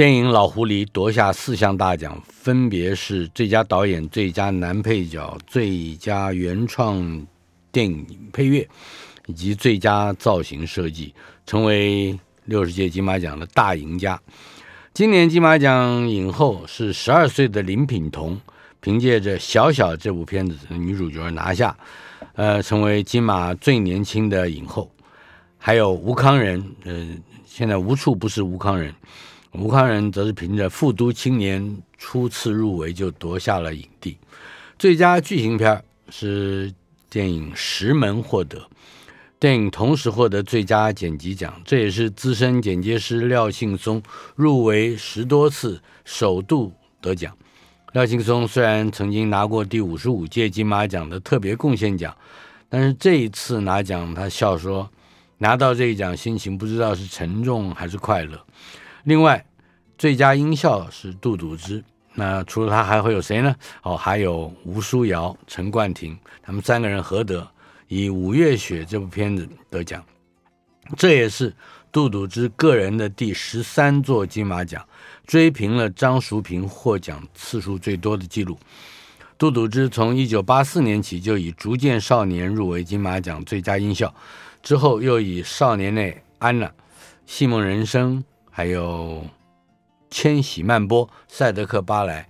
电影《老狐狸》夺下四项大奖，分别是最佳导演、最佳男配角、最佳原创电影配乐以及最佳造型设计，成为六十届金马奖的大赢家。今年金马奖影后是十二岁的林品彤。凭借着《小小》这部片子的女主角拿下，呃，成为金马最年轻的影后。还有吴康仁，呃，现在无处不是吴康仁。吴康仁则是凭着《富都青年》初次入围就夺下了影帝。最佳剧情片是电影《石门》获得，电影同时获得最佳剪辑奖，这也是资深剪接师廖庆松入围十多次首度得奖。廖庆松虽然曾经拿过第五十五届金马奖的特别贡献奖，但是这一次拿奖，他笑说，拿到这一奖心情不知道是沉重还是快乐。另外，最佳音效是杜笃之，那除了他还会有谁呢？哦，还有吴书瑶、陈冠廷，他们三个人合得以《五月雪》这部片子得奖，这也是杜笃之个人的第十三座金马奖。追平了张淑平获奖次数最多的记录。杜笃之从一九八四年起就以《逐渐少年》入围金马奖最佳音效，之后又以《少年内安娜》、《戏梦人生》、还有《千禧曼波》、《赛德克巴莱》、《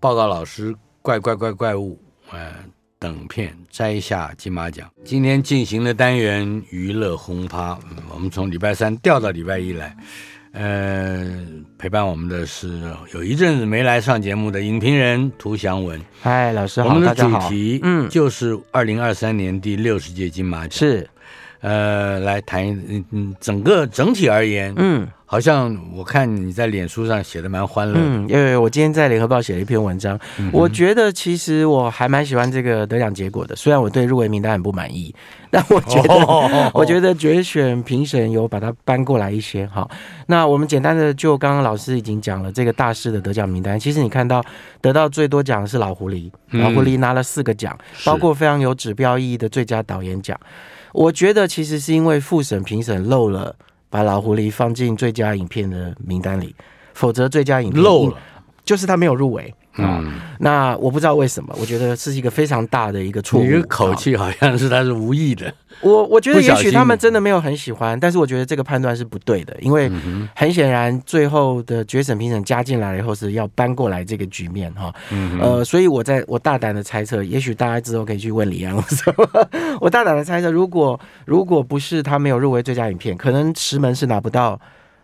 报告老师》、《怪怪怪怪物》呃等片摘下金马奖。今天进行的单元娱乐轰趴，我们从礼拜三调到礼拜一来。呃，陪伴我们的是有一阵子没来上节目的影评人涂祥文。嗨，老师好，我们的主题嗯就是二零二三年第六十届金马奖是，呃，来谈嗯嗯整个整体而言嗯。好像我看你在脸书上写的蛮欢乐，嗯，因为我今天在联合报写了一篇文章，嗯、我觉得其实我还蛮喜欢这个得奖结果的，虽然我对入围名单很不满意，但我觉得，哦、我觉得决选评审有把它搬过来一些哈。那我们简单的就刚刚老师已经讲了这个大师的得奖名单，其实你看到得到最多奖的是老狐狸，老狐狸拿了四个奖，包括非常有指标意义的最佳导演奖。我觉得其实是因为复审评审漏了。把老狐狸放进最佳影片的名单里，否则最佳影片漏了，就是他没有入围。嗯，那我不知道为什么，我觉得是一个非常大的一个错误。你的口气好像是他是无意的。我我觉得也许他们真的没有很喜欢，但是我觉得这个判断是不对的，因为很显然最后的决审评审加进来以后是要搬过来这个局面哈。呃，所以我在我大胆的猜测，也许大家之后可以去问李安。我大胆的猜测，如果如果不是他没有入围最佳影片，可能石门是拿不到。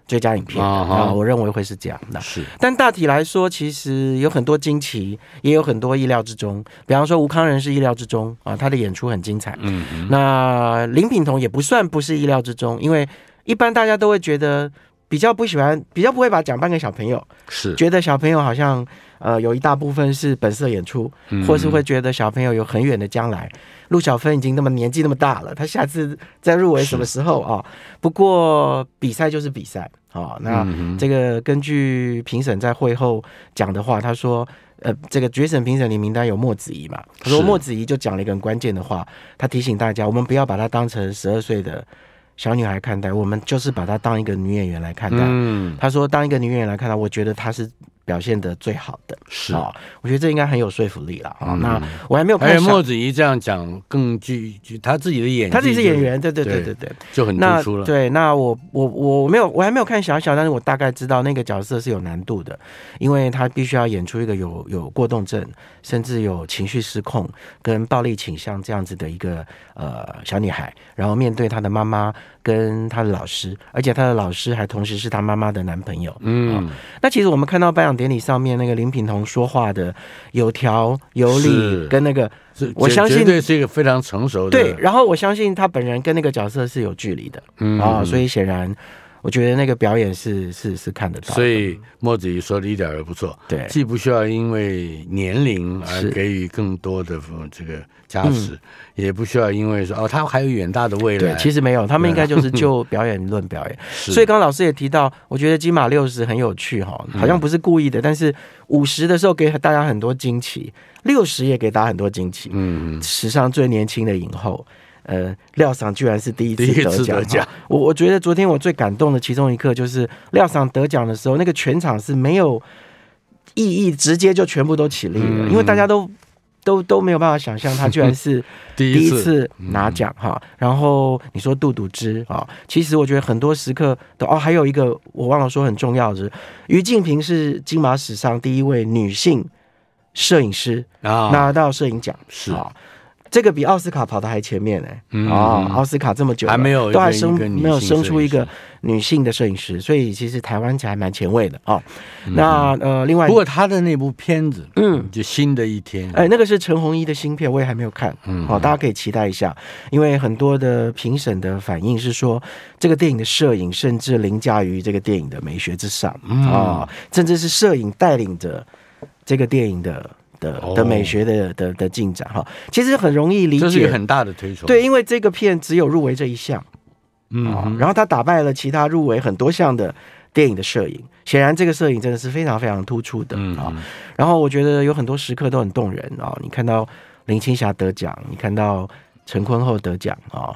最佳影片啊，我认为会是这样的。是，但大体来说，其实有很多惊奇，也有很多意料之中。比方说，吴康仁是意料之中啊，他的演出很精彩。嗯嗯。那林品彤也不算不是意料之中，因为一般大家都会觉得比较不喜欢，比较不会把奖颁给小朋友，是觉得小朋友好像呃有一大部分是本色演出，或是会觉得小朋友有很远的将来。陆小芬已经那么年纪那么大了，他下次再入围什么时候啊？不过比赛就是比赛啊。那这个根据评审在会后讲的话，他说：“呃，这个决审评审里名单有莫子怡嘛？他说莫子怡就讲了一个很关键的话，他提醒大家，我们不要把他当成十二岁的小女孩看待，我们就是把她当一个女演员来看待。她说，当一个女演员来看待，我觉得她是表现的最好的，是啊，我觉得这应该很有说服力了啊。嗯、那我还没有看。而且莫子怡这样讲更具具他自己的演技，他自己是演员，对对对对对，就很突出了。对，那我我我没有，我还没有看小小，但是我大概知道那个角色是有难度的，因为他必须要演出一个有有过动症，甚至有情绪失控跟暴力倾向这样子的一个呃小女孩，然后面对她的妈妈跟他的老师，而且他的老师还同时是他妈妈的男朋友。嗯、哦，那其实我们看到颁奖。典礼上面那个林品彤说话的有条有理，跟那个我相信绝对是一个非常成熟的。对，然后我相信他本人跟那个角色是有距离的，嗯啊，所以显然我觉得那个表演是是是看得到。所以莫子怡说的一点都不错，对，既不需要因为年龄而给予更多的这个。加持、嗯、也不需要，因为说哦，他还有远大的未来。对，其实没有，他们应该就是就表演论表演。所以刚刚老师也提到，我觉得金马六十很有趣哈，好像不是故意的，嗯、但是五十的时候给大家很多惊奇，六十也给大家很多惊奇。嗯嗯，史上最年轻的影后，呃，廖桑居然是第一次得奖。我我觉得昨天我最感动的其中一刻就是廖桑得奖的时候，那个全场是没有异议，直接就全部都起立了，嗯、因为大家都。都都没有办法想象，他居然是 第一次。拿奖哈。然后你说杜笃之啊，其实我觉得很多时刻都哦，还有一个我忘了说很重要的是，于静平是金马史上第一位女性摄影师啊，拿到摄影奖是。啊。这个比奥斯卡跑的还前面呢、欸，嗯、哦，奥斯卡这么久还没有都还生没有生出一个女性的摄影师，所以其实台湾还蛮前卫的啊。哦。嗯、那呃，另外不过他的那部片子，嗯，就新的一天，哎，那个是陈鸿仪的新片，我也还没有看，嗯，好、哦，大家可以期待一下，因为很多的评审的反应是说，这个电影的摄影甚至凌驾于这个电影的美学之上啊、嗯。哦，甚至是摄影带领着这个电影的。的的美学的的的进展哈，其实很容易理解，这是很大的推崇。对，因为这个片只有入围这一项，嗯，然后他打败了其他入围很多项的电影的摄影，显然这个摄影真的是非常非常突出的啊。嗯、然后我觉得有很多时刻都很动人啊，你看到林青霞得奖，你看到陈坤厚得奖啊。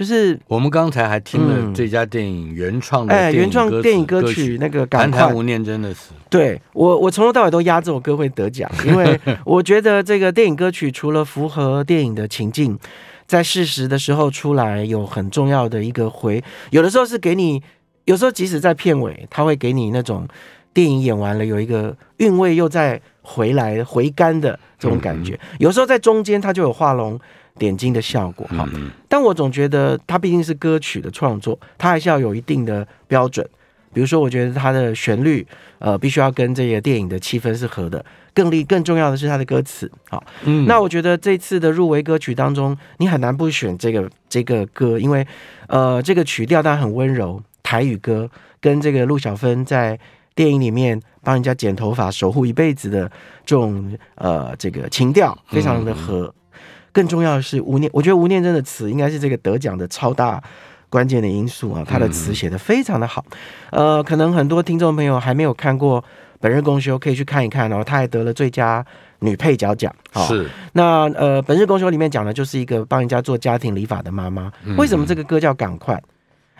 就是我们刚才还听了这家电影原创的哎，原创电影歌曲那个《谈谈吴念真的死》。对我，我从头到尾都压这首歌会得奖，因为 我觉得这个电影歌曲除了符合电影的情境，在适时的时候出来有很重要的一个回，有的时候是给你，有时候即使在片尾，他会给你那种电影演完了有一个韵味又再回来回甘的这种感觉，有时候在中间它就有画龙点睛的效果哈，但我总觉得它毕竟是歌曲的创作，它还是要有一定的标准。比如说，我觉得它的旋律呃，必须要跟这个电影的气氛是合的。更厉更重要的是它的歌词好，嗯，那我觉得这次的入围歌曲当中，你很难不选这个这个歌，因为呃，这个曲调它很温柔，台语歌跟这个陆小芬在电影里面帮人家剪头发、守护一辈子的这种呃这个情调，非常的合。更重要的是吴念，我觉得吴念真的词应该是这个得奖的超大关键的因素啊，他的词写的非常的好。呃，可能很多听众朋友还没有看过《本日公休》，可以去看一看哦。他还得了最佳女配角奖。好，是。那呃，《本日公休》里面讲的就是一个帮人家做家庭理发的妈妈。为什么这个歌叫赶快？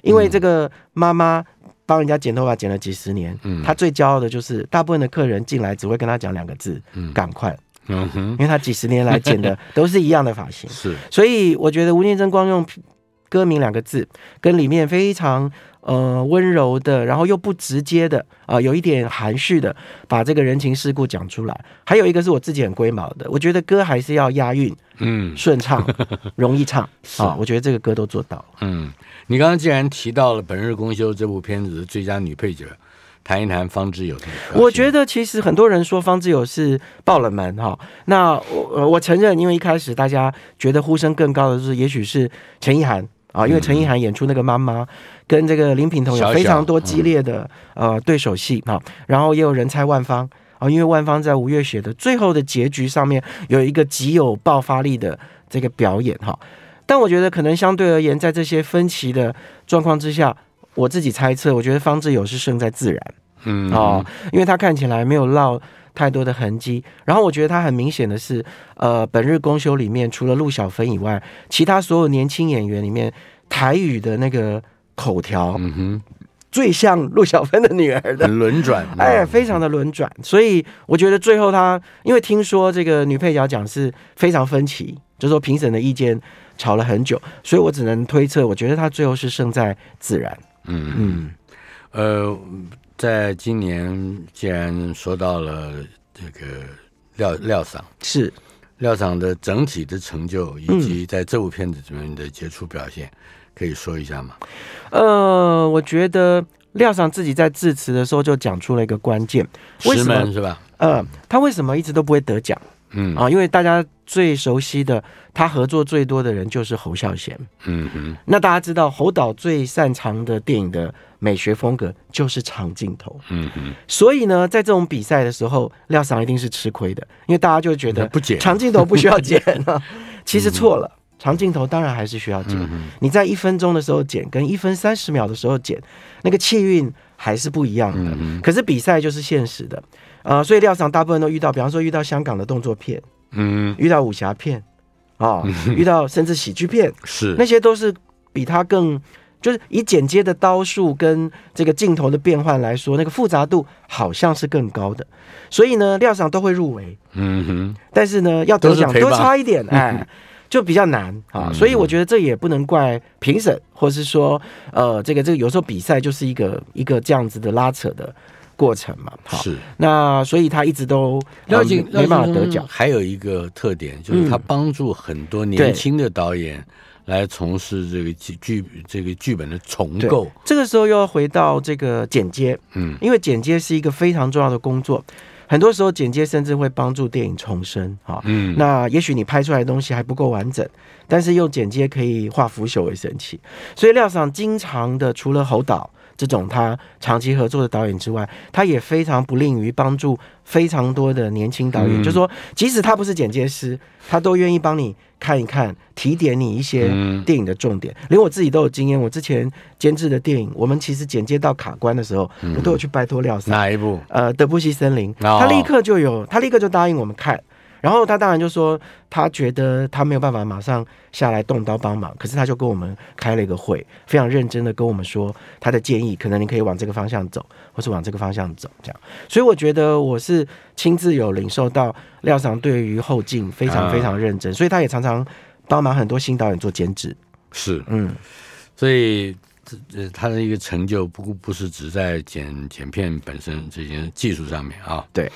因为这个妈妈帮人家剪头发剪了几十年，嗯，她最骄傲的就是大部分的客人进来只会跟她讲两个字：赶快。嗯哼，因为他几十年来剪的 都是一样的发型，是，所以我觉得吴念真光用歌名两个字，跟里面非常呃温柔的，然后又不直接的啊、呃，有一点含蓄的，把这个人情世故讲出来。还有一个是我自己很龟毛的，我觉得歌还是要押韵，嗯，顺畅，容易唱啊。我觉得这个歌都做到。嗯，你刚刚既然提到了《本日公休》这部片子的最佳女配角。谈一谈方志友的，我觉得其实很多人说方志友是爆冷门哈。那我我承认，因为一开始大家觉得呼声更高的是，也许是陈意涵啊，因为陈意涵演出那个妈妈，跟这个林品彤有非常多激烈的呃对手戏啊。然后也有人猜万芳啊，因为万芳在吴月雪的最后的结局上面有一个极有爆发力的这个表演哈。但我觉得可能相对而言，在这些分歧的状况之下。我自己猜测，我觉得方志友是胜在自然，嗯哦，因为他看起来没有烙太多的痕迹，然后我觉得他很明显的是，呃，本日公休里面除了陆小芬以外，其他所有年轻演员里面台语的那个口条，嗯哼，最像陆小芬的女儿的轮转，哎，非常的轮转。所以我觉得最后他，因为听说这个女配角奖是非常分歧，就是说评审的意见吵了很久，所以我只能推测，我觉得他最后是胜在自然。嗯嗯，呃，在今年既然说到了这个廖廖桑是。廖桑的整体的成就，以及在这部片子里面的杰出表现，嗯，可以说一下吗？呃，我觉得廖桑自己在致辞的时候就讲出了一个关键，为什么是吧？呃，他为什么一直都不会得奖？嗯啊，因为大家最熟悉的，他合作最多的人就是侯孝贤。嗯哼，那大家知道侯导最擅长的电影的美学风格就是长镜头。嗯哼，所以呢，在这种比赛的时候，廖桑一定是吃亏的，因为大家就觉得不剪长镜头不需要剪了。其实错了，长镜头当然还是需要剪。你在一分钟的时候剪，跟一分三十秒的时候剪，那个气韵还是不一样的。可是比赛就是现实的。啊、呃，所以廖桑大部分都遇到，比方说遇到香港的动作片，嗯，遇到武侠片，啊、哦，遇到甚至喜剧片，是那些都是比他更，就是以剪接的刀数跟这个镜头的变换来说，那个复杂度好像是更高的。所以呢，料上都会入围，嗯哼，但是呢，要得奖多差一点，哎，就比较难啊、哦。所以我觉得这也不能怪评审，或是说，呃，这个这个有时候比赛就是一个一个这样子的拉扯的。过程嘛，是那，所以他一直都廖静没办法得奖。还有一个特点就是他帮助很多年轻的导演来从事这个剧这个剧本的重构。这个时候又要回到这个剪接，嗯，因为剪接是一个非常重要的工作。很多时候剪接甚至会帮助电影重生，哈，嗯，那也许你拍出来的东西还不够完整，但是用剪接可以化腐朽为神奇。所以廖桑经常的除了侯导。这种他长期合作的导演之外，他也非常不吝于帮助非常多的年轻导演。嗯、就是说，即使他不是剪接师，他都愿意帮你看一看，提点你一些电影的重点。嗯、连我自己都有经验，我之前监制的电影，我们其实剪接到卡关的时候，嗯、我都有去拜托廖三。哪一部？呃，德布西森林。他立刻就有，他立刻就答应我们看。然后他当然就说，他觉得他没有办法马上下来动刀帮忙，可是他就跟我们开了一个会，非常认真的跟我们说他的建议，可能你可以往这个方向走，或是往这个方向走，这样。所以我觉得我是亲自有领受到廖桑对于后劲非常非常认真，所以他也常常帮忙很多新导演做监制。是，嗯，所以这他的一个成就不不是只在剪剪片本身这些技术上面啊，对。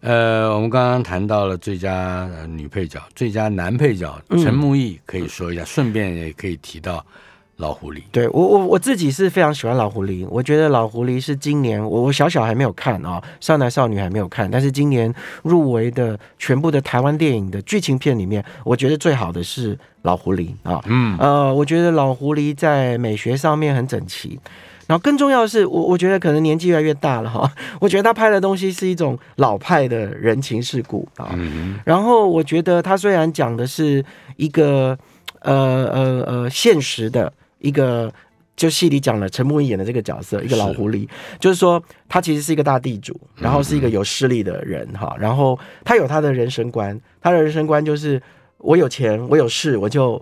呃，我们刚刚谈到了最佳女配角、最佳男配角陈木易，可以说一下，顺便也可以提到老狐狸。对我，我我自己是非常喜欢老狐狸。我觉得老狐狸是今年我我小小还没有看啊、哦，少男少女还没有看，但是今年入围的全部的台湾电影的剧情片里面，我觉得最好的是老狐狸啊。嗯，呃，我觉得老狐狸在美学上面很整齐。然后更重要的是，我我觉得可能年纪越来越大了哈，我觉得他拍的东西是一种老派的人情世故啊。然后我觉得他虽然讲的是一个呃呃呃现实的一个，就戏里讲了陈木易演的这个角色，一个老狐狸，就是说他其实是一个大地主，然后是一个有势力的人哈。然后他有他的人生观，他的人生观就是我有钱，我有势，我就。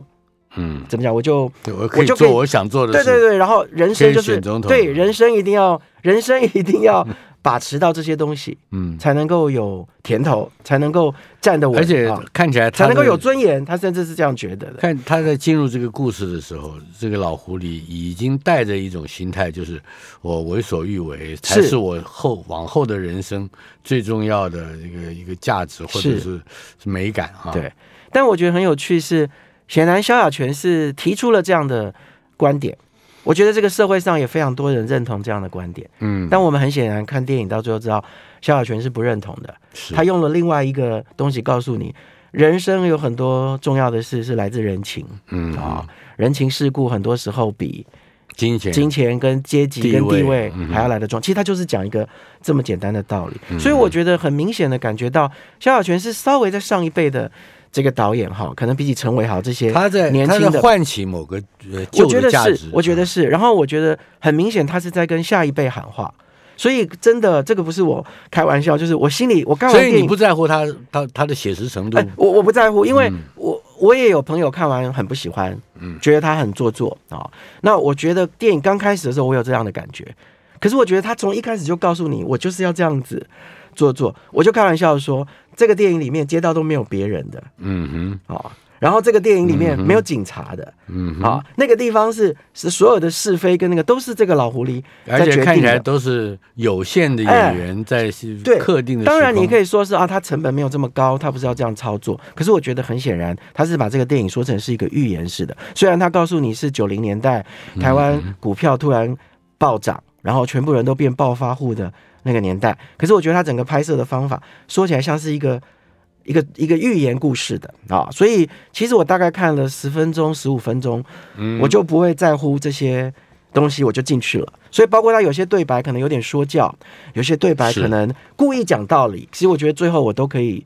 嗯，怎么讲？我就我可以做我想做的事。对对对，然后人生就是对人生一定要 人生一定要把持到这些东西，嗯，才能够有甜头，才能够站得稳，而且看起来才能够有尊严。他甚至是这样觉得的。看他在进入这个故事的时候，这个老狐狸已经带着一种心态，就是我为所欲为才是我后往后的人生最重要的一个一个价值或者是美感啊。对，但我觉得很有趣是。显然，萧亚全是提出了这样的观点。我觉得这个社会上也非常多人认同这样的观点。嗯，但我们很显然看电影到最后知道，萧亚全是不认同的。他用了另外一个东西告诉你，人生有很多重要的事是来自人情。嗯啊，人情世故很多时候比金钱、金钱跟阶级跟地位还要来得重。其实他就是讲一个这么简单的道理。所以我觉得很明显的感觉到，萧亚全是稍微在上一辈的。这个导演哈，可能比起陈伟豪这些，他在年轻的唤起某个呃旧的价值，我觉得是。然后我觉得很明显，他是在跟下一辈喊话。所以真的，这个不是我开玩笑，就是我心里我刚。所以你不在乎他他他的写实程度？我我不在乎，因为我我也有朋友看完很不喜欢，嗯，觉得他很做作啊、哦。那我觉得电影刚开始的时候，我有这样的感觉。可是我觉得他从一开始就告诉你，我就是要这样子做做。我就开玩笑说，这个电影里面街道都没有别人的，嗯哼，哦然后这个电影里面没有警察的，嗯，好、哦，那个地方是是所有的是非跟那个都是这个老狐狸，而且看起来都是有限的演员在对特定的、哎。当然你可以说是啊，他成本没有这么高，他不是要这样操作。可是我觉得很显然，他是把这个电影说成是一个预言式的。虽然他告诉你是九零年代台湾股票突然暴涨，然后全部人都变暴发户的那个年代，可是我觉得他整个拍摄的方法说起来像是一个。一个一个寓言故事的啊，所以其实我大概看了十分钟、十五分钟，我就不会在乎这些东西，我就进去了。所以包括他有些对白可能有点说教，有些对白可能故意讲道理，其实我觉得最后我都可以。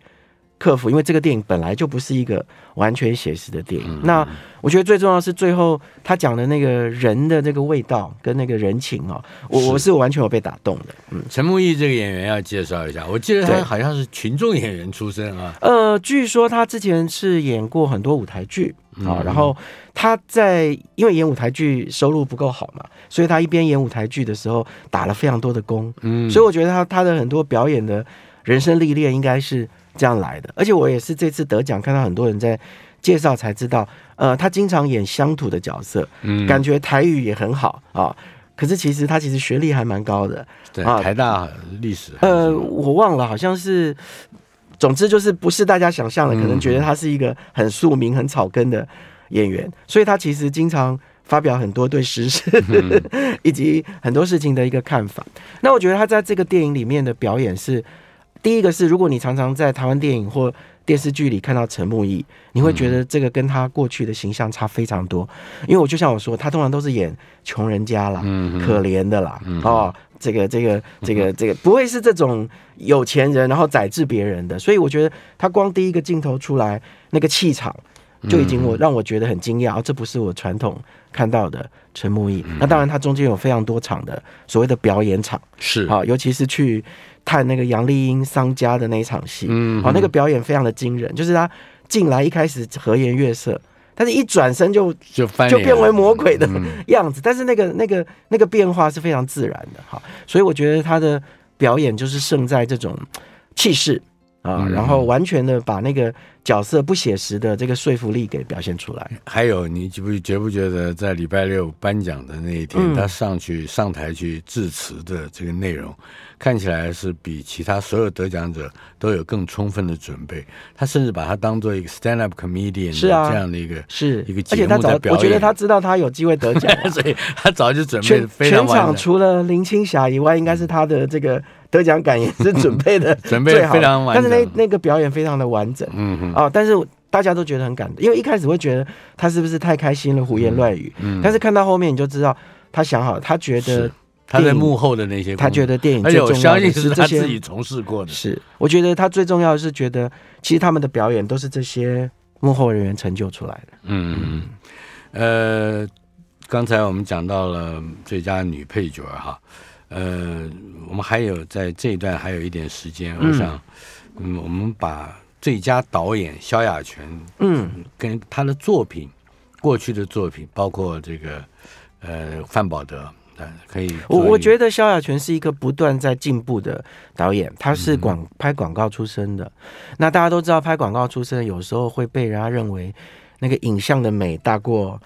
克服，因为这个电影本来就不是一个完全写实的电影。嗯、那我觉得最重要的是最后他讲的那个人的那个味道跟那个人情哦，我我是完全有被打动的。嗯，陈木易这个演员要介绍一下，我记得他好像是群众演员出身啊。呃，据说他之前是演过很多舞台剧啊，然后他在因为演舞台剧收入不够好嘛，所以他一边演舞台剧的时候打了非常多的工。嗯，所以我觉得他他的很多表演的人生历练应该是。这样来的，而且我也是这次得奖，看到很多人在介绍才知道，呃，他经常演乡土的角色，嗯，感觉台语也很好啊。可是其实他其实学历还蛮高的，对，台大历史，呃，我忘了，好像是，总之就是不是大家想象的，可能觉得他是一个很庶民、很草根的演员，所以他其实经常发表很多对时事 以及很多事情的一个看法。那我觉得他在这个电影里面的表演是。第一个是，如果你常常在台湾电影或电视剧里看到陈木易，你会觉得这个跟他过去的形象差非常多。因为我就像我说，他通常都是演穷人家啦，可怜的啦，哦，这个这个这个 这个不会是这种有钱人然后宰制别人的。所以我觉得他光第一个镜头出来那个气场就已经我让我觉得很惊讶，哦，这不是我传统看到的陈木易。那当然，他中间有非常多场的所谓的表演场，是啊，尤其是去。看那个杨丽英商家的那一场戏，嗯，哦，那个表演非常的惊人，就是他进来一开始和颜悦色，但是一转身就就就变为魔鬼的样子，但是那个那个那个变化是非常自然的，哈，所以我觉得他的表演就是胜在这种气势。啊，然后完全的把那个角色不写实的这个说服力给表现出来。还有，你觉不觉不觉得在礼拜六颁奖的那一天，嗯、他上去上台去致辞的这个内容，看起来是比其他所有得奖者都有更充分的准备。他甚至把他当做一个 stand up comedian 是啊这样的一个是一个节目在表演。我觉得他知道他有机会得奖，所以他早就准备。全场除了林青霞以外，应该是他的这个。得奖感言是准备的 准备非常完整，但是那那个表演非常的完整，嗯嗯啊，但是大家都觉得很感动，因为一开始会觉得他是不是太开心了，胡言乱语，嗯，但是看到后面你就知道他想好，他觉得他在幕后的那些，他觉得电影最重要的是他自己从事过的，是。我觉得他最重要的是觉得其实他们的表演都是这些幕后人员成就出来的，嗯嗯，呃，刚才我们讲到了最佳女配角哈。呃，我们还有在这一段还有一点时间，我想，嗯，我们把最佳导演萧亚全，嗯，跟他的作品，过去的作品，包括这个，呃，范宝德，呃，可以。我我觉得萧亚全是一个不断在进步的导演，他是广拍广告出身的，那大家都知道，拍广告出身有时候会被人家认为那个影像的美大过。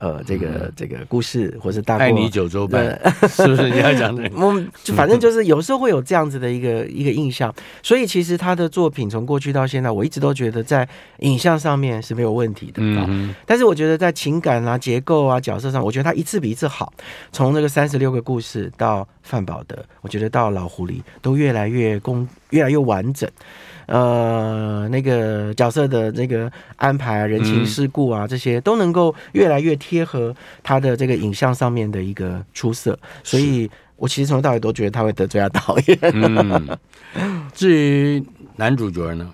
呃，这个这个故事，或是大过爱你九州半，是不是你要讲的？我就反正就是有时候会有这样子的一个一个印象，所以其实他的作品从过去到现在，我一直都觉得在影像上面是没有问题的。嗯，但是我觉得在情感啊、结构啊、角色上，我觉得他一次比一次好。从这个三十六个故事到范宝德，我觉得到老狐狸都越来越工，越来越完整。呃，那个角色的这个安排啊，人情世故啊，这些都能够越来越贴合他的这个影像上面的一个出色，所以我其实从头到尾都觉得他会得罪他导演。嗯，至于男主角呢？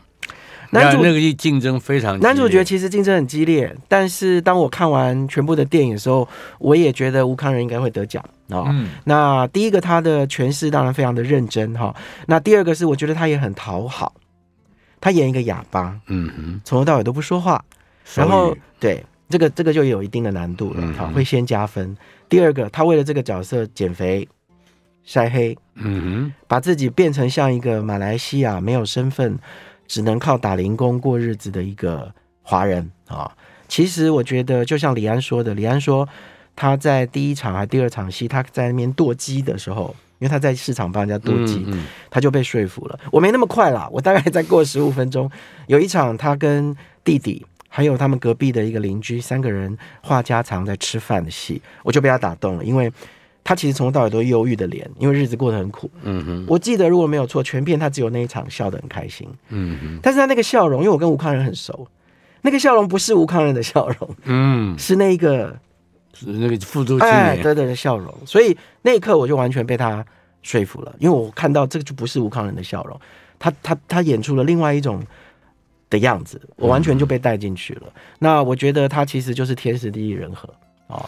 男主那个竞争非常激烈，男主角其实竞争很激烈，但是当我看完全部的电影的时候，我也觉得吴康仁应该会得奖啊。嗯，那第一个他的诠释当然非常的认真哈，那第二个是我觉得他也很讨好。他演一个哑巴，嗯哼，从头到尾都不说话，然后对这个这个就有一定的难度了，好、嗯，会先加分。第二个，他为了这个角色减肥、晒黑，嗯哼，把自己变成像一个马来西亚没有身份，只能靠打零工过日子的一个华人啊。其实我觉得，就像李安说的，李安说他在第一场还第二场戏，他在那边剁鸡的时候，因为他在市场帮人家剁鸡，嗯嗯，他就被说服了。我没那么快啦，我大概再过十五分钟，有一场他跟弟弟还有他们隔壁的一个邻居三个人话家常在吃饭的戏，我就被他打动了，因为他其实从头到尾都忧郁的脸，因为日子过得很苦。嗯哼，我记得如果没有错，全片他只有那一场笑得很开心。嗯哼，但是他那个笑容，因为我跟吴康仁很熟。那个笑容不是吴康仁的笑容，嗯，是那个，是那个富足青年的的笑容。所以那一刻我就完全被他说服了，因为我看到这个就不是吴康仁的笑容，他他他演出了另外一种的样子，我完全就被带进去了。嗯、那我觉得他其实就是天时地利人和啊。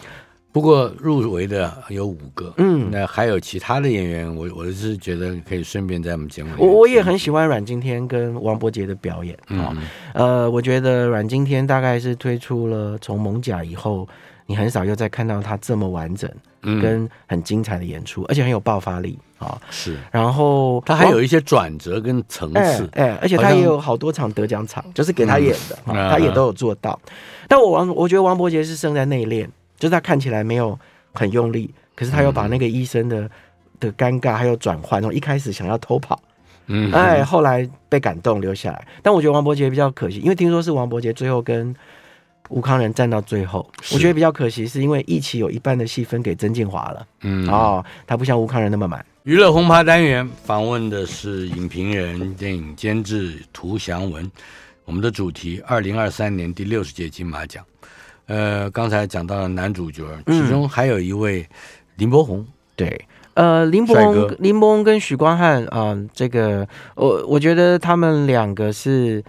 不过入围的有五个，嗯，那还有其他的演员，我我是觉得可以顺便在我们节目里。我我也很喜欢阮经天跟王伯杰的表演啊，嗯、呃，我觉得阮经天大概是推出了从艋舺以后，你很少又再看到他这么完整跟很精彩的演出，嗯、而且很有爆发力啊。是，然后他还有一些转折跟层次，哎、而且他也有好多场得奖场，就是给他演的，嗯、他也都有做到。嗯、但我王我觉得王伯杰是胜在内敛。就是他看起来没有很用力，可是他又把那个医生的、嗯、的尴尬还有转换，从一开始想要偷跑，嗯，哎，后来被感动留下来。但我觉得王伯杰比较可惜，因为听说是王伯杰最后跟吴康仁站到最后，我觉得比较可惜，是因为一起有一半的戏分给曾敬华了，嗯，哦，他不像吴康仁那么满。娱乐轰趴单元访问的是影评人、电影监制涂祥文，我们的主题：二零二三年第六十届金马奖。呃，刚才讲到了男主角，其中还有一位林柏宏，对，呃，林柏宏，林柏宏跟许光汉啊、呃，这个我我觉得他们两个是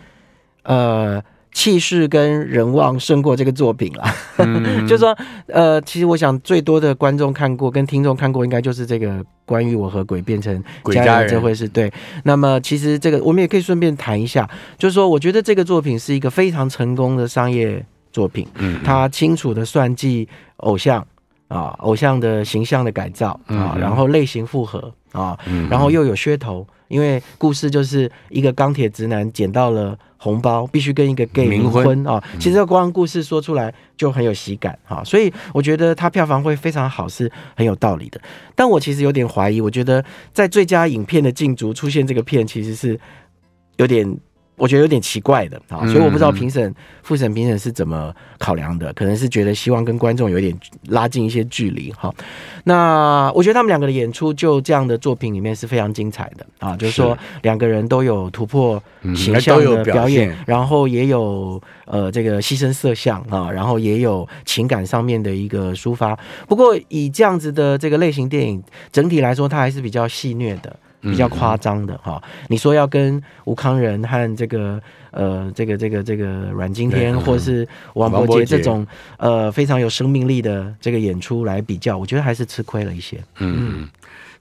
呃气势跟人望胜过这个作品了，嗯、就是说呃，其实我想最多的观众看过跟听众看过，应该就是这个关于我和鬼变成家人这回事，对。那么其实这个我们也可以顺便谈一下，就是说我觉得这个作品是一个非常成功的商业。作品，嗯。他清楚的算计偶像啊，偶像的形象的改造啊，然后类型复合啊，然后又有噱头，因为故事就是一个钢铁直男捡到了红包，必须跟一个 gay 冥婚啊。其实光故事说出来就很有喜感哈，所以我觉得它票房会非常好是很有道理的。但我其实有点怀疑，我觉得在最佳影片的竞逐出现这个片，其实是有点。我觉得有点奇怪的啊，所以我不知道评审、复审评审是怎么考量的，可能是觉得希望跟观众有点拉近一些距离哈。那我觉得他们两个的演出就这样的作品里面是非常精彩的啊，就是说两个人都有突破形象的表演，然后也有呃这个牺牲色相啊，然后也有情感上面的一个抒发。不过以这样子的这个类型电影整体来说，它还是比较戏谑的。比较夸张的哈，你说要跟吴康仁和这个呃这个这个这个阮经天或是王柏杰这种呃非常有生命力的这个演出来比较，我觉得还是吃亏了一些。嗯，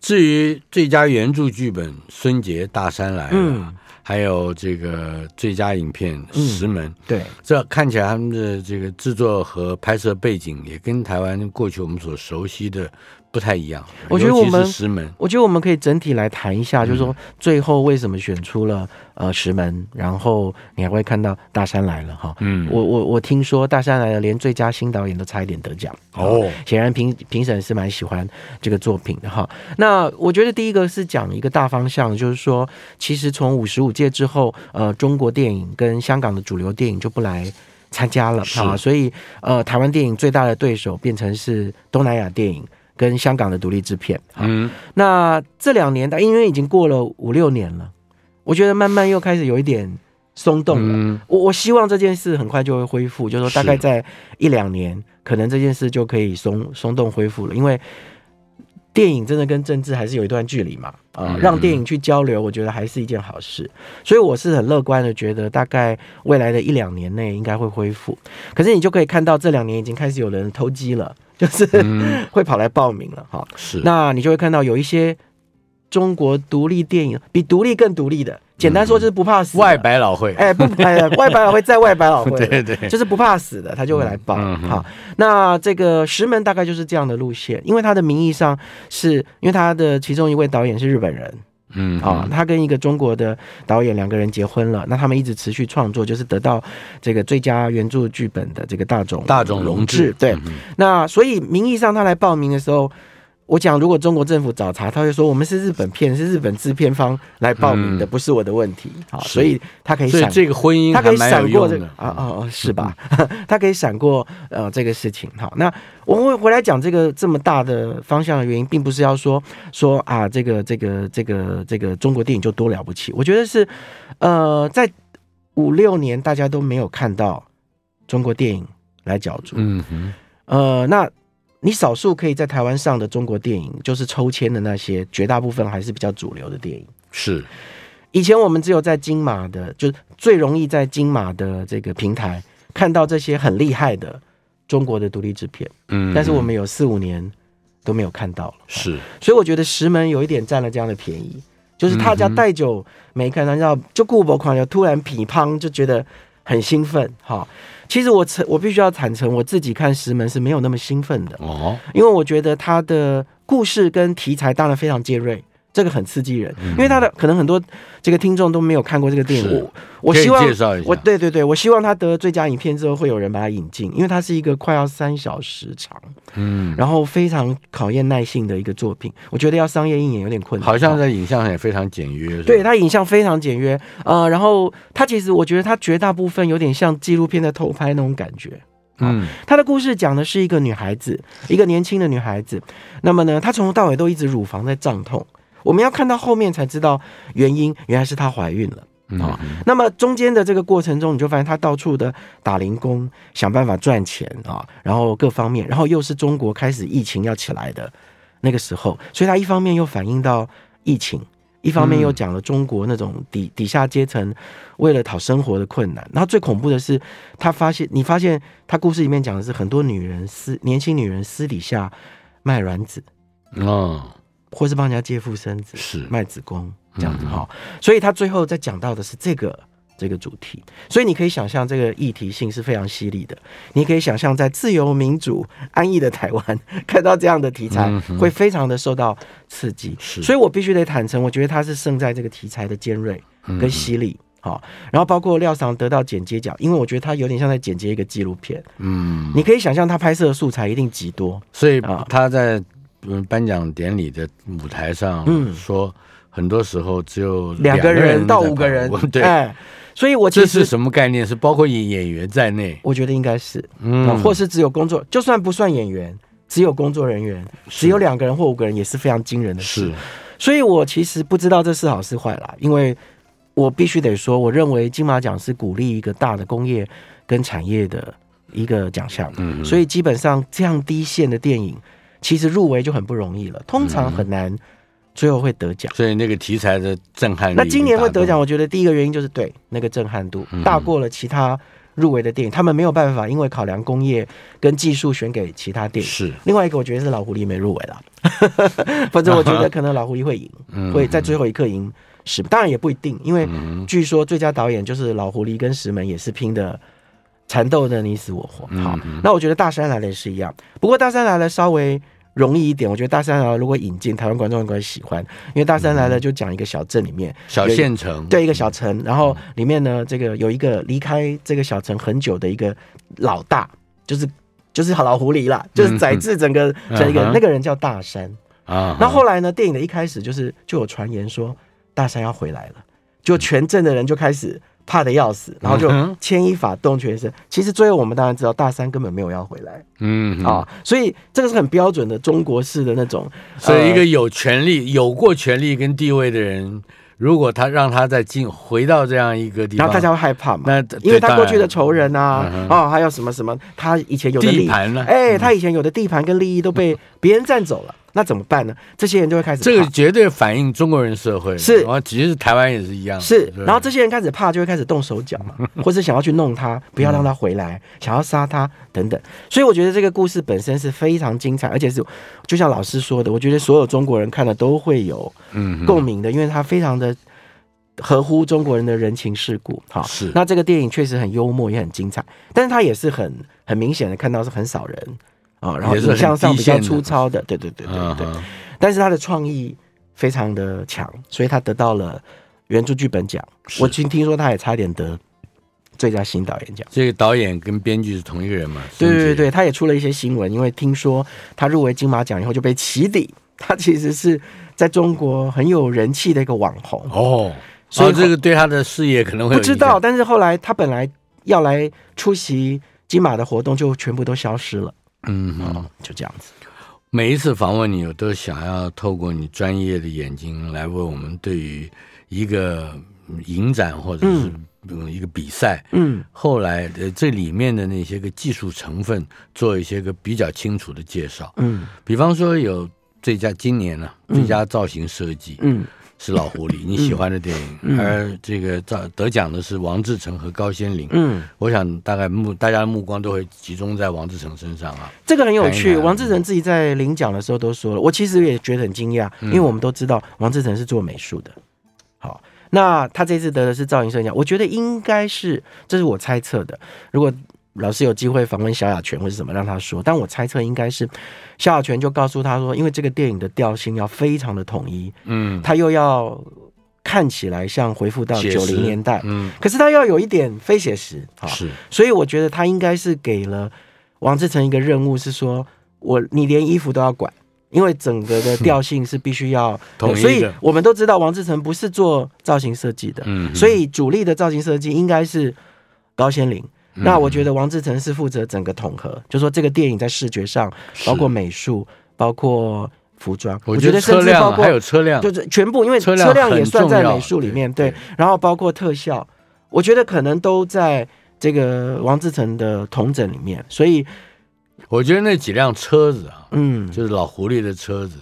至于最佳原著剧本，孙杰《大山来了》，嗯，还有这个最佳影片《石门》，对，这看起来他们的这个制作和拍摄背景也跟台湾过去我们所熟悉的。不太一样，我觉得我们石门，我觉得我们可以整体来谈一下，就是说最后为什么选出了呃石门，然后你还会看到大山来了哈，嗯，我我我听说大山来了连最佳新导演都差一点得奖。哦，显然评评审是蛮喜欢这个作品的哈。那我觉得第一个是讲一个大方向，就是说其实从五十五届之后，呃，中国电影跟香港的主流电影就不来参加了啊，所以呃，台湾电影最大的对手变成是东南亚电影。跟香港的独立制片，嗯，那这两年，因为已经过了五六年了，我觉得慢慢又开始有一点松动了。嗯、我我希望这件事很快就会恢复，就是说大概在一两年，可能这件事就可以松松动恢复了。因为电影真的跟政治还是有一段距离嘛，啊、呃，让电影去交流，我觉得还是一件好事。所以我是很乐观的，觉得大概未来的一两年内应该会恢复。可是你就可以看到，这两年已经开始有人偷鸡了。就是 会跑来报名了哈，是，那你就会看到有一些中国独立电影比独立更独立的简单说就是不怕死。外百老汇，哎不哎 外百老汇在外百老汇，对对，就是不怕死的，他就会来报。好，那这个石门大概就是这样的路线，因为他的名义上是因为他的其中一位导演是日本人。嗯，啊、哦，他跟一个中国的导演两个人结婚了，那他们一直持续创作，就是得到这个最佳原著剧本的这个大冢大冢荣治。对，嗯、那所以名义上他来报名的时候。我讲，如果中国政府找茬，他会说我们是日本片，是日本制片方来报名的，嗯、不是我的问题。好，所以他可以闪这个婚姻，他可以闪过这个啊啊啊，是吧？嗯、他可以闪过呃这个事情。好，那我们会回来讲这个这么大的方向的原因，并不是要说说啊这个这个这个这个中国电影就多了不起。我觉得是呃在五六年大家都没有看到中国电影来角逐。嗯哼，呃那。你少数可以在台湾上的中国电影，就是抽签的那些，绝大部分还是比较主流的电影。是，以前我们只有在金马的，就最容易在金马的这个平台看到这些很厉害的中国的独立制片。嗯，但是我们有四五年都没有看到了。是，所以我觉得石门有一点占了这样的便宜，就是他家带酒没看到，知道就顾博狂就突然乒乓就觉得很兴奋，哈。其实我诚，我必须要坦诚，我自己看石门是没有那么兴奋的哦，因为我觉得他的故事跟题材当然非常尖锐。这个很刺激人，因为他的可能很多这个听众都没有看过这个电影。我我希望我对对对，我希望他得最佳影片之后会有人把它引进，因为它是一个快要三小时长，嗯，然后非常考验耐性的一个作品。我觉得要商业映演有点困难。好像在影像也非常简约，对，它影像非常简约，呃，然后它其实我觉得它绝大部分有点像纪录片的偷拍那种感觉。嗯，他的故事讲的是一个女孩子，一个年轻的女孩子，那么呢，她从头到尾都一直乳房在胀痛。我们要看到后面才知道原因，原来是她怀孕了啊。嗯、那么中间的这个过程中，你就发现她到处的打零工，想办法赚钱啊，然后各方面，然后又是中国开始疫情要起来的那个时候，所以她一方面又反映到疫情，一方面又讲了中国那种底底下阶层为了讨生活的困难。然后最恐怖的是，她发现你发现她故事里面讲的是很多女人私年轻女人私底下卖卵子啊。或是帮人家借腹生子，是卖子宫这样子哈，嗯、所以他最后在讲到的是这个这个主题，所以你可以想象这个议题性是非常犀利的。你可以想象在自由民主安逸的台湾 看到这样的题材，会非常的受到刺激。是，所以我必须得坦诚，我觉得他是胜在这个题材的尖锐跟犀利。好，然后包括廖桑得到剪接奖，因为我觉得他有点像在剪接一个纪录片。嗯，你可以想象他拍摄的素材一定极多，所以他在。嗯，颁奖典礼的舞台上，嗯，说很多时候只有两个人到五个人，对，哎，所以我这是什么概念？是包括演演员在内？我觉得应该是，嗯，或是只有工作，就算不算演员，只有工作人员，只有两个人或五个人，也是非常惊人的事。是，所以我其实不知道这是好是坏啦，因为我必须得说，我认为金马奖是鼓励一个大的工业跟产业的一个奖项，嗯，所以基本上这样低线的电影。其实入围就很不容易了，通常很难，最后会得奖。所以那个题材的震撼，那今年会得奖，我觉得第一个原因就是对那个震撼度大过了其他入围的电影，他们没有办法因为考量工业跟技术选给其他电影。是另外一个，我觉得是老狐狸没入围了，反正我觉得可能老狐狸会赢，会在最后一刻赢石门，当然也不一定，因为据说最佳导演就是老狐狸跟石门也是拼的。缠斗的你死我活，好，那我觉得大山来了也是一样，不过大山来了稍微容易一点。我觉得大山来了如果引进台湾观众应该喜欢，因为大山来了就讲一个小镇里面小县城，对一个小城，然后里面呢这个有一个离开这个小城很久的一个老大，就是就是好老狐狸啦，就是宰制整个整一个那个人叫大山啊。那后来呢，电影的一开始就是就有传言说大山要回来了，就全镇的人就开始。怕的要死，然后就牵一发动全身。其实最后我们当然知道，大山根本没有要回来。嗯啊，所以这个是很标准的中国式的那种。所以一个有权力、有过权利跟地位的人，如果他让他再进回到这样一个地方，然后大家会害怕嘛？那因为他过去的仇人啊，哦，还有什么什么，他以前有的地盘呢？哎，他以前有的地盘跟利益都被别人占走了。那怎么办呢？这些人就会开始怕。这个绝对反映中国人社会是，其实台湾也是一样。是，然后这些人开始怕，就会开始动手脚嘛，或是想要去弄他，不要让他回来，想要杀他等等。所以我觉得这个故事本身是非常精彩，而且是就像老师说的，我觉得所有中国人看了都会有嗯共鸣的，因为他非常的合乎中国人的人情世故。好，是。那这个电影确实很幽默，也很精彩，但是它也是很很明显的看到是很少人啊，然后影像上比较粗糙的，对对对对对。Uh. 但是他的创意非常的强，所以他得到了原著剧本奖。我听听说他也差点得最佳新导演奖。这个导演跟编剧是同一个人嘛？对对对，他也出了一些新闻，因为听说他入围金马奖以后就被起底，他其实是在中国很有人气的一个网红哦，所以这个对他的事业可能会不知道。但是后来他本来要来出席金马的活动，就全部都消失了。嗯哼，嗯，就这样子。每一次访问你，我都想要透过你专业的眼睛来为我们对于一个影展或者是一个比赛，嗯，后来的这里面的那些个技术成分做一些个比较清楚的介绍，嗯，比方说有最佳今年呢、啊、最佳造型设计，嗯。嗯是老狐狸，你喜欢的电影，嗯、而这个得得奖的是王志成和高仙玲。嗯，我想大概目大家的目光都会集中在王志成身上啊。这个很有趣，王志成自己在领奖的时候都说了，我其实也觉得很惊讶，因为我们都知道王志成是做美术的。好，那他这次得的是造型设计奖，我觉得应该是，这是我猜测的。如果老师有机会访问萧亚全或是什么，让他说。但我猜测应该是萧亚全就告诉他说，因为这个电影的调性要非常的统一，嗯，他又要看起来像回复到九零年代，嗯，可是他要有一点非写实，是，所以我觉得他应该是给了王志成一个任务，是说我你连衣服都要管，因为整个的调性是必须要 统一。所以我们都知道王志成不是做造型设计的，嗯，所以主力的造型设计应该是高仙玲。那我觉得王志成是负责整个统合，就说这个电影在视觉上，包括美术，包括服装，我觉得甚至包括还有车辆，就是全部，因为车辆也算在美术里面，对。然后包括特效，我觉得可能都在这个王志成的统整里面。所以我觉得那几辆车子啊，嗯，就是老狐狸的车子，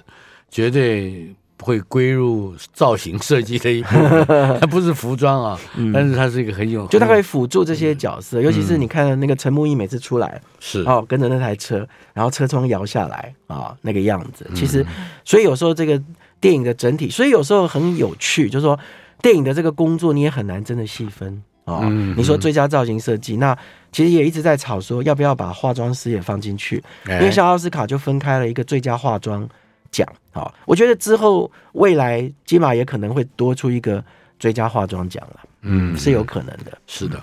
绝对。会归入造型设计的一部分，它不是服装啊，嗯、但是它是一个很有，就它可以辅助这些角色，嗯、尤其是你看那个陈木易每次出来是。哦，跟着那台车，然后车窗摇下来啊、哦，那个样子，其实，所以有时候这个电影的整体，所以有时候很有趣，就是说电影的这个工作你也很难真的细分啊。你说最佳造型设计，那其实也一直在吵说要不要把化妆师也放进去，欸、因为像奥斯卡就分开了一个最佳化妆。奖好，我觉得之后未来金马也可能会多出一个最佳化妆奖了，嗯，是有可能的。是的，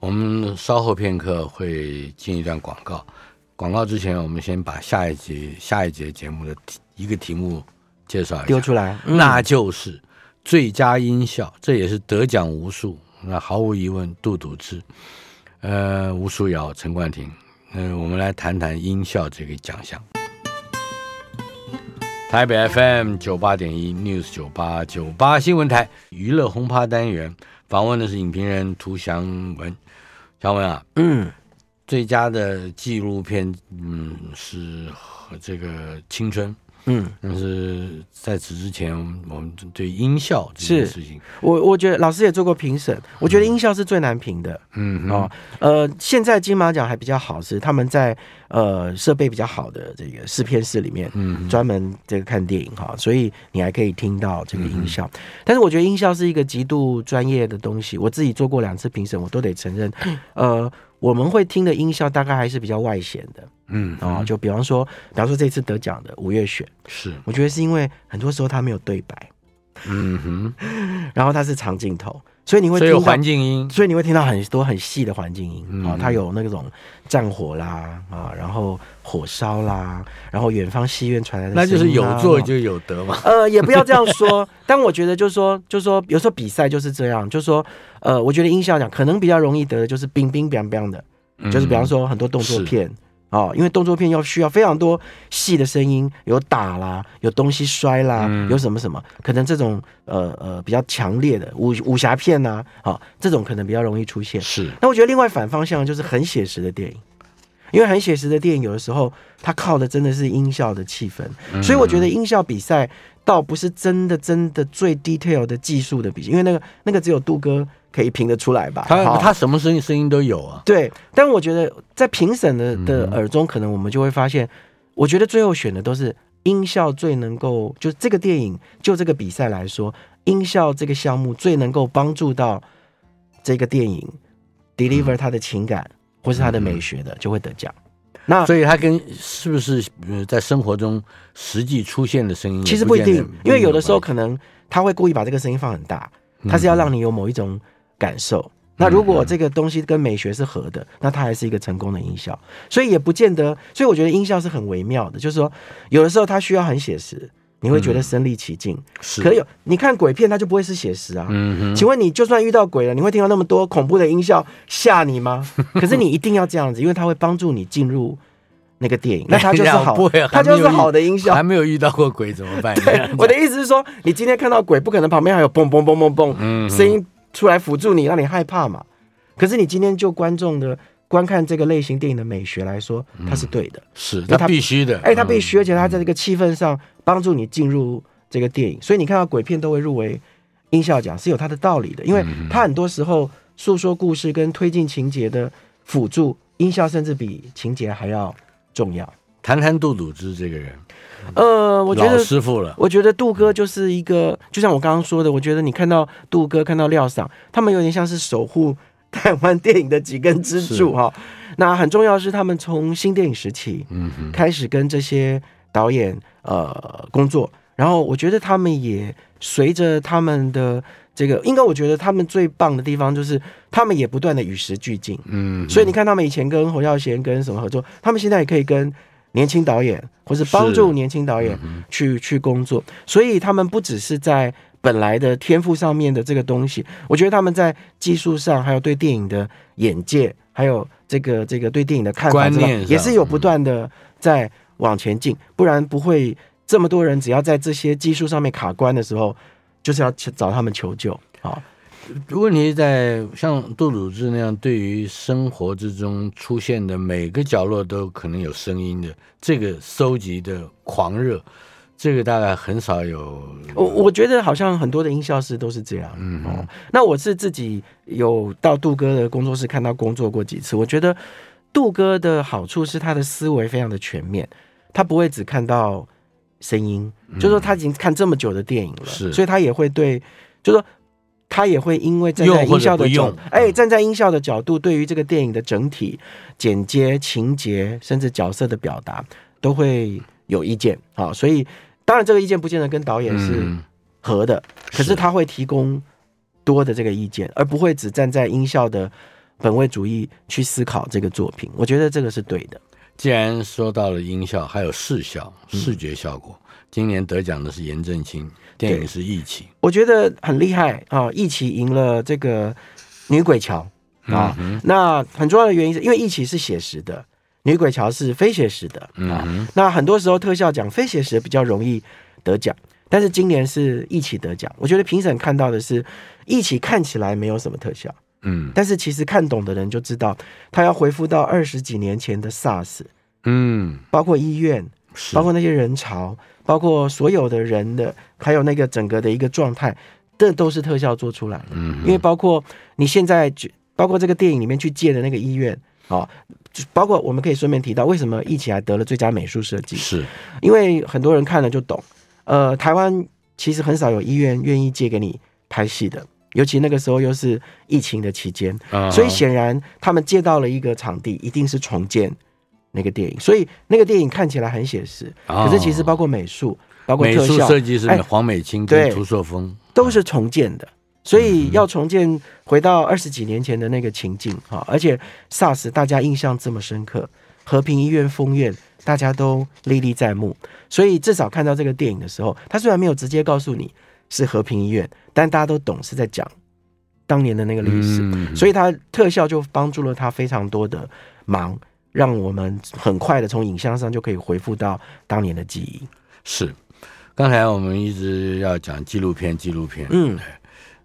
我们稍后片刻会进一段广告，广告之前我们先把下一集下一节节目的一个题目介绍一下，丢出来，嗯、那就是最佳音效，这也是得奖无数，那毫无疑问，杜笃之，呃，吴书瑶、陈冠廷，嗯、呃，我们来谈谈音效这个奖项。台北 FM 九八点一 News 九八九八新闻台娱乐轰趴单元访问的是影评人涂祥文，祥文啊，嗯，最佳的纪录片，嗯，是和这个青春。嗯，但是在此之前，我们对音效这件事情，我我觉得老师也做过评审，我觉得音效是最难评的。嗯哦，呃，现在金马奖还比较好，是他们在呃设备比较好的这个试片室里面，嗯，专门这个看电影哈，所以你还可以听到这个音效。但是我觉得音效是一个极度专业的东西，我自己做过两次评审，我都得承认，呃。我们会听的音效大概还是比较外显的，嗯，啊，就比方说，比方说这次得奖的五月雪，是，我觉得是因为很多时候他没有对白，嗯哼，然后他是长镜头。所以你会听到环境音，所以你会听到很多很细的环境音啊，它有那种战火啦啊，然后火烧啦，然后远方戏院传来的，那就是有做就有得嘛。呃，也不要这样说，但我觉得就是说，就是说，有时候比赛就是这样，就是说，呃，我觉得音效奖可能比较容易得的就是冰冰冰冰的，就是比方说很多动作片。哦，因为动作片要需要非常多细的声音，有打啦，有东西摔啦，嗯、有什么什么，可能这种呃呃比较强烈的武武侠片呐、啊，好、哦，这种可能比较容易出现。是，那我觉得另外反方向就是很写实的电影，因为很写实的电影有的时候它靠的真的是音效的气氛，嗯、所以我觉得音效比赛倒不是真的真的最 detail 的技术的比赛，因为那个那个只有杜哥。可以评得出来吧？他他什么声音声音都有啊。对，但我觉得在评审的的耳中，可能我们就会发现，我觉得最后选的都是音效最能够，就这个电影就这个比赛来说，音效这个项目最能够帮助到这个电影 deliver 他的情感、嗯、或是他的美学的，就会得奖。那所以它跟是不是在生活中实际出现的声音，其实不一定，因为有的时候可能他会故意把这个声音放很大，他是要让你有某一种感受。嗯、那如果这个东西跟美学是合的，那它还是一个成功的音效。所以也不见得，所以我觉得音效是很微妙的，就是说有的时候它需要很写实。你会觉得身临其境，是。可有你看鬼片，它就不会是写实啊。嗯哼。请问你就算遇到鬼了，你会听到那么多恐怖的音效吓你吗？可是你一定要这样子，因为它会帮助你进入那个电影。那它就是好，它就是好的音效。还没有遇到过鬼怎么办？对，我的意思是说，你今天看到鬼，不可能旁边还有嘣嘣嘣嘣嘣声音出来辅助你，让你害怕嘛。可是你今天就观众的。观看这个类型电影的美学来说，它是对的，嗯、是它必须的。哎，它必须，而且它在这个气氛上帮助你进入这个电影。所以你看到鬼片都会入围音效奖，是有它的道理的，因为它很多时候诉说故事跟推进情节的辅助音效，甚至比情节还要重要。谈谈杜鲁之这个人，呃，我觉得老师傅了。我觉得杜哥就是一个，就像我刚刚说的，我觉得你看到杜哥，看到廖桑，他们有点像是守护。台湾电影的几根支柱哈，那很重要是他们从新电影时期开始跟这些导演呃工作，然后我觉得他们也随着他们的这个，应该我觉得他们最棒的地方就是他们也不断的与时俱进，嗯，所以你看他们以前跟侯孝贤跟什么合作，他们现在也可以跟年轻导演或是帮助年轻导演去去工作，所以他们不只是在。本来的天赋上面的这个东西，我觉得他们在技术上，还有对电影的眼界，还有这个这个对电影的看法，观念也是有不断的在往前进，不然不会这么多人只要在这些技术上面卡关的时候，就是要找他们求救。啊。问题在像杜笃之那样，对于生活之中出现的每个角落都可能有声音的这个收集的狂热。这个大概很少有，我我觉得好像很多的音效师都是这样。嗯，哦，那我是自己有到杜哥的工作室看到工作过几次，我觉得杜哥的好处是他的思维非常的全面，他不会只看到声音，嗯、就是说他已经看这么久的电影了，是，所以他也会对，就是说他也会因为站在音效的角度，哎，站在音效的角度，对于这个电影的整体剪接、情节，甚至角色的表达，都会有意见啊、哦，所以。当然，这个意见不见得跟导演是合的，嗯、可是他会提供多的这个意见，而不会只站在音效的本位主义去思考这个作品。我觉得这个是对的。既然说到了音效，还有视效、视觉效果，嗯、今年得奖的是颜真卿，电影是《疫起》，我觉得很厉害啊！《一起》赢了这个女鬼桥啊，嗯、那很重要的原因是因为《一起》是写实的。女鬼桥是非写实的啊，嗯、那很多时候特效奖非写实比较容易得奖，但是今年是一起得奖。我觉得评审看到的是一起看起来没有什么特效，嗯，但是其实看懂的人就知道，他要回复到二十几年前的 SARS，嗯，包括医院，是包括那些人潮，包括所有的人的，还有那个整个的一个状态，这都是特效做出来的，嗯，因为包括你现在，包括这个电影里面去借的那个医院，啊。就包括我们可以顺便提到，为什么一起来得了最佳美术设计？是因为很多人看了就懂。呃，台湾其实很少有医院愿意借给你拍戏的，尤其那个时候又是疫情的期间，所以显然他们借到了一个场地，一定是重建那个电影。所以那个电影看起来很写实，可是其实包括美术、包括特效设计是黄美清对涂硕峰都是重建的。所以要重建回到二十几年前的那个情境哈，而且 SARS 大家印象这么深刻，和平医院封院大家都历历在目，所以至少看到这个电影的时候，他虽然没有直接告诉你是和平医院，但大家都懂是在讲当年的那个历史，所以他特效就帮助了他非常多的忙，让我们很快的从影像上就可以回复到当年的记忆。是，刚才我们一直要讲纪录片，纪录片，嗯。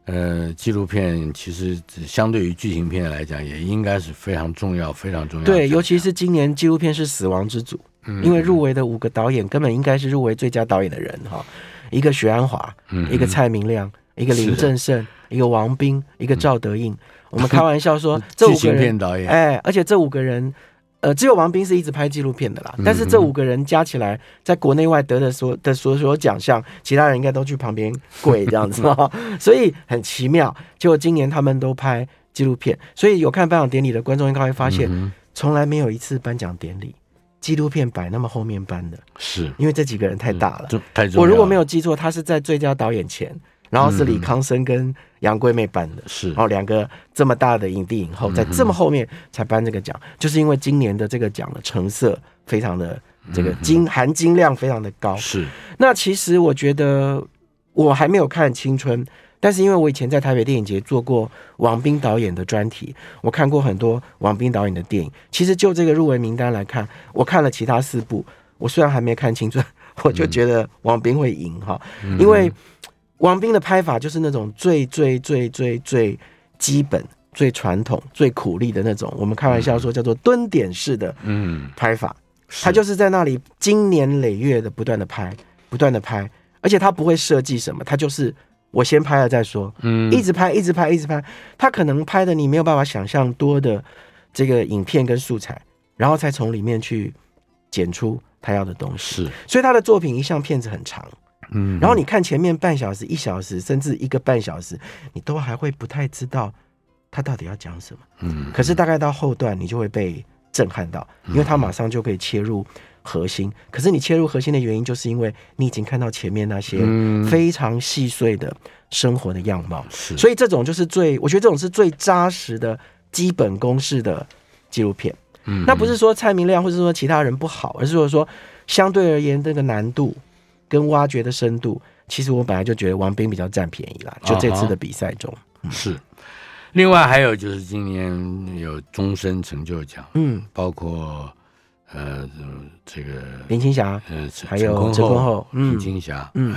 呃，纪录片其实相对于剧情片来讲，也应该是非常重要、非常重要。对，尤其是今年纪录片是死亡之组，嗯、因为入围的五个导演根本应该是入围最佳导演的人哈，一个许安华，嗯、一个蔡明亮，一个林正盛，一个王斌，一个赵德胤。嗯、我们开玩笑说，这五个人，导演，哎，而且这五个人。呃，只有王斌是一直拍纪录片的啦。但是这五个人加起来，在国内外得的所的所有所有奖项，其他人应该都去旁边跪这样子嘛。所以很奇妙。结果今年他们都拍纪录片，所以有看颁奖典礼的观众应该会发现，从来没有一次颁奖典礼纪录片摆那么后面颁的，是因为这几个人太大了。我如果没有记错，他是在最佳导演前。然后是李康生跟杨贵妹颁的，是，然后两个这么大的影帝影后，在这么后面才颁这个奖，就是因为今年的这个奖的成色非常的这个金含金量非常的高。是，那其实我觉得我还没有看《青春》，但是因为我以前在台北电影节做过王斌导演的专题，我看过很多王斌导演的电影。其实就这个入围名单来看，我看了其他四部，我虽然还没看《青春》，我就觉得王斌会赢哈，因为。王斌的拍法就是那种最最最最最基本、最传统、最苦力的那种。我们开玩笑说叫做蹲点式的嗯拍法，他就是在那里经年累月的不断的拍，不断的拍，而且他不会设计什么，他就是我先拍了再说，嗯，一直拍，一直拍，一直拍。他可能拍的你没有办法想象多的这个影片跟素材，然后才从里面去剪出他要的东西。是，所以他的作品一向片子很长。嗯，然后你看前面半小时、一小时，甚至一个半小时，你都还会不太知道他到底要讲什么。嗯，可是大概到后段，你就会被震撼到，因为他马上就可以切入核心。可是你切入核心的原因，就是因为你已经看到前面那些非常细碎的生活的样貌。是，所以这种就是最，我觉得这种是最扎实的基本公式的纪录片。嗯，那不是说蔡明亮或者说其他人不好，而是说说相对而言这个难度。跟挖掘的深度，其实我本来就觉得王斌比较占便宜啦。就这次的比赛中，嗯、是。另外还有就是今年有终身成就奖，嗯，包括呃这个林青霞，呃还有陈坤厚，林青霞，嗯。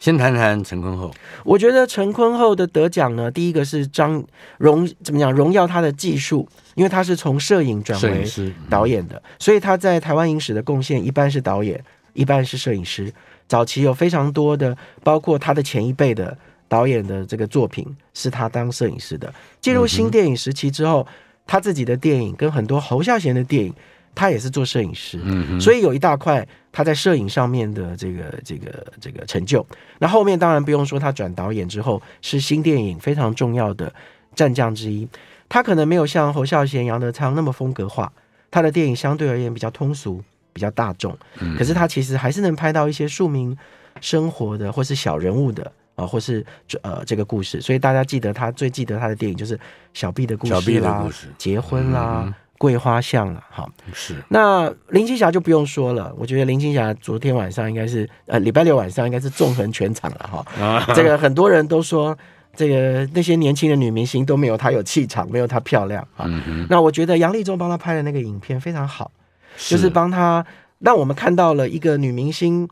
先谈谈陈坤厚，我觉得陈坤厚的得奖呢，第一个是张荣怎么讲荣耀他的技术，因为他是从摄影转为导演的，所以他在台湾影史的贡献一半是导演，一半是摄影师。早期有非常多的，包括他的前一辈的导演的这个作品，是他当摄影师的。进入新电影时期之后，他自己的电影跟很多侯孝贤的电影，他也是做摄影师。嗯，所以有一大块他在摄影上面的这个这个这个成就。那后面当然不用说，他转导演之后是新电影非常重要的战将之一。他可能没有像侯孝贤、杨德昌那么风格化，他的电影相对而言比较通俗。比较大众，可是他其实还是能拍到一些庶民生活的，或是小人物的啊，或是呃这个故事。所以大家记得他最记得他的电影就是小毕的故事啦，结婚啦，桂花巷啦，好是。那林青霞就不用说了，我觉得林青霞昨天晚上应该是呃礼拜六晚上应该是纵横全场了哈。这个很多人都说，这个那些年轻的女明星都没有她有气场，没有她漂亮啊。那我觉得杨丽中帮她拍的那个影片非常好。就是帮他让我们看到了一个女明星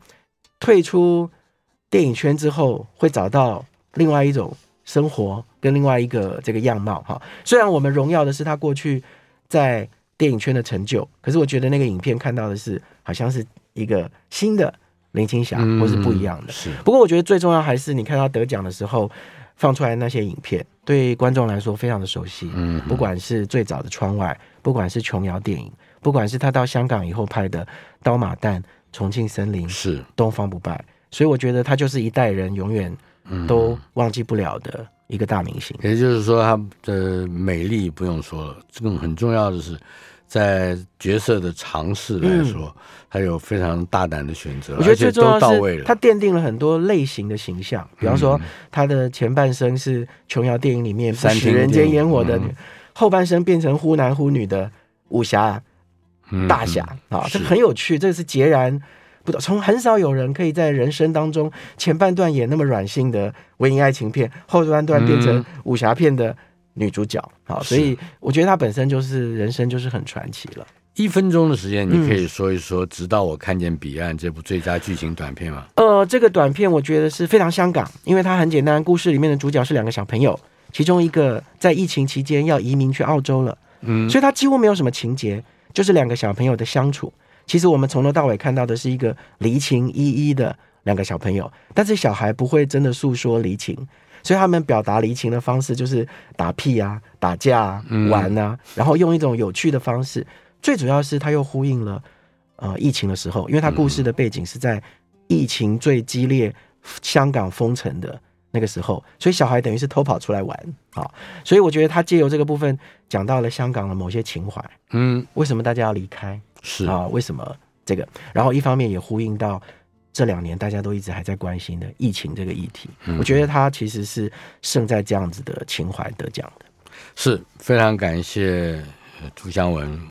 退出电影圈之后，会找到另外一种生活跟另外一个这个样貌哈。虽然我们荣耀的是她过去在电影圈的成就，可是我觉得那个影片看到的是好像是一个新的林青霞，或是不一样的。是。不过我觉得最重要还是你看她得奖的时候放出来那些影片，对观众来说非常的熟悉。嗯。不管是最早的窗外，不管是琼瑶电影。不管是他到香港以后拍的《刀马旦》《重庆森林》是《东方不败》，所以我觉得他就是一代人永远都忘记不了的一个大明星。也就是说，他的美丽不用说了，这个很重要的是在角色的尝试来说，他有非常大胆的选择。我觉得最重要的是他奠定了很多类型的形象，比方说他的前半生是琼瑶电影里面不食人间烟火的，后半生变成忽男忽女的武侠。大侠啊，这很有趣，这是截然不同。从很少有人可以在人生当中前半段演那么软性的文艺爱情片，后半段变成武侠片的女主角啊，所以我觉得她本身就是人生就是很传奇了。一分钟的时间，你可以说一说《直到我看见彼岸》这部最佳剧情短片吗？呃，这个短片我觉得是非常香港，因为它很简单，故事里面的主角是两个小朋友，其中一个在疫情期间要移民去澳洲了，嗯，所以它几乎没有什么情节。就是两个小朋友的相处，其实我们从头到尾看到的是一个离情依依的两个小朋友，但是小孩不会真的诉说离情，所以他们表达离情的方式就是打屁啊、打架啊、玩啊，然后用一种有趣的方式最主要是他又呼应了呃疫情的时候，因为他故事的背景是在疫情最激烈、香港封城的那个时候，所以小孩等于是偷跑出来玩啊。所以我觉得他借由这个部分讲到了香港的某些情怀，嗯，为什么大家要离开？是啊，为什么这个？然后一方面也呼应到这两年大家都一直还在关心的疫情这个议题。嗯、我觉得他其实是胜在这样子的情怀得奖的。是非常感谢朱湘文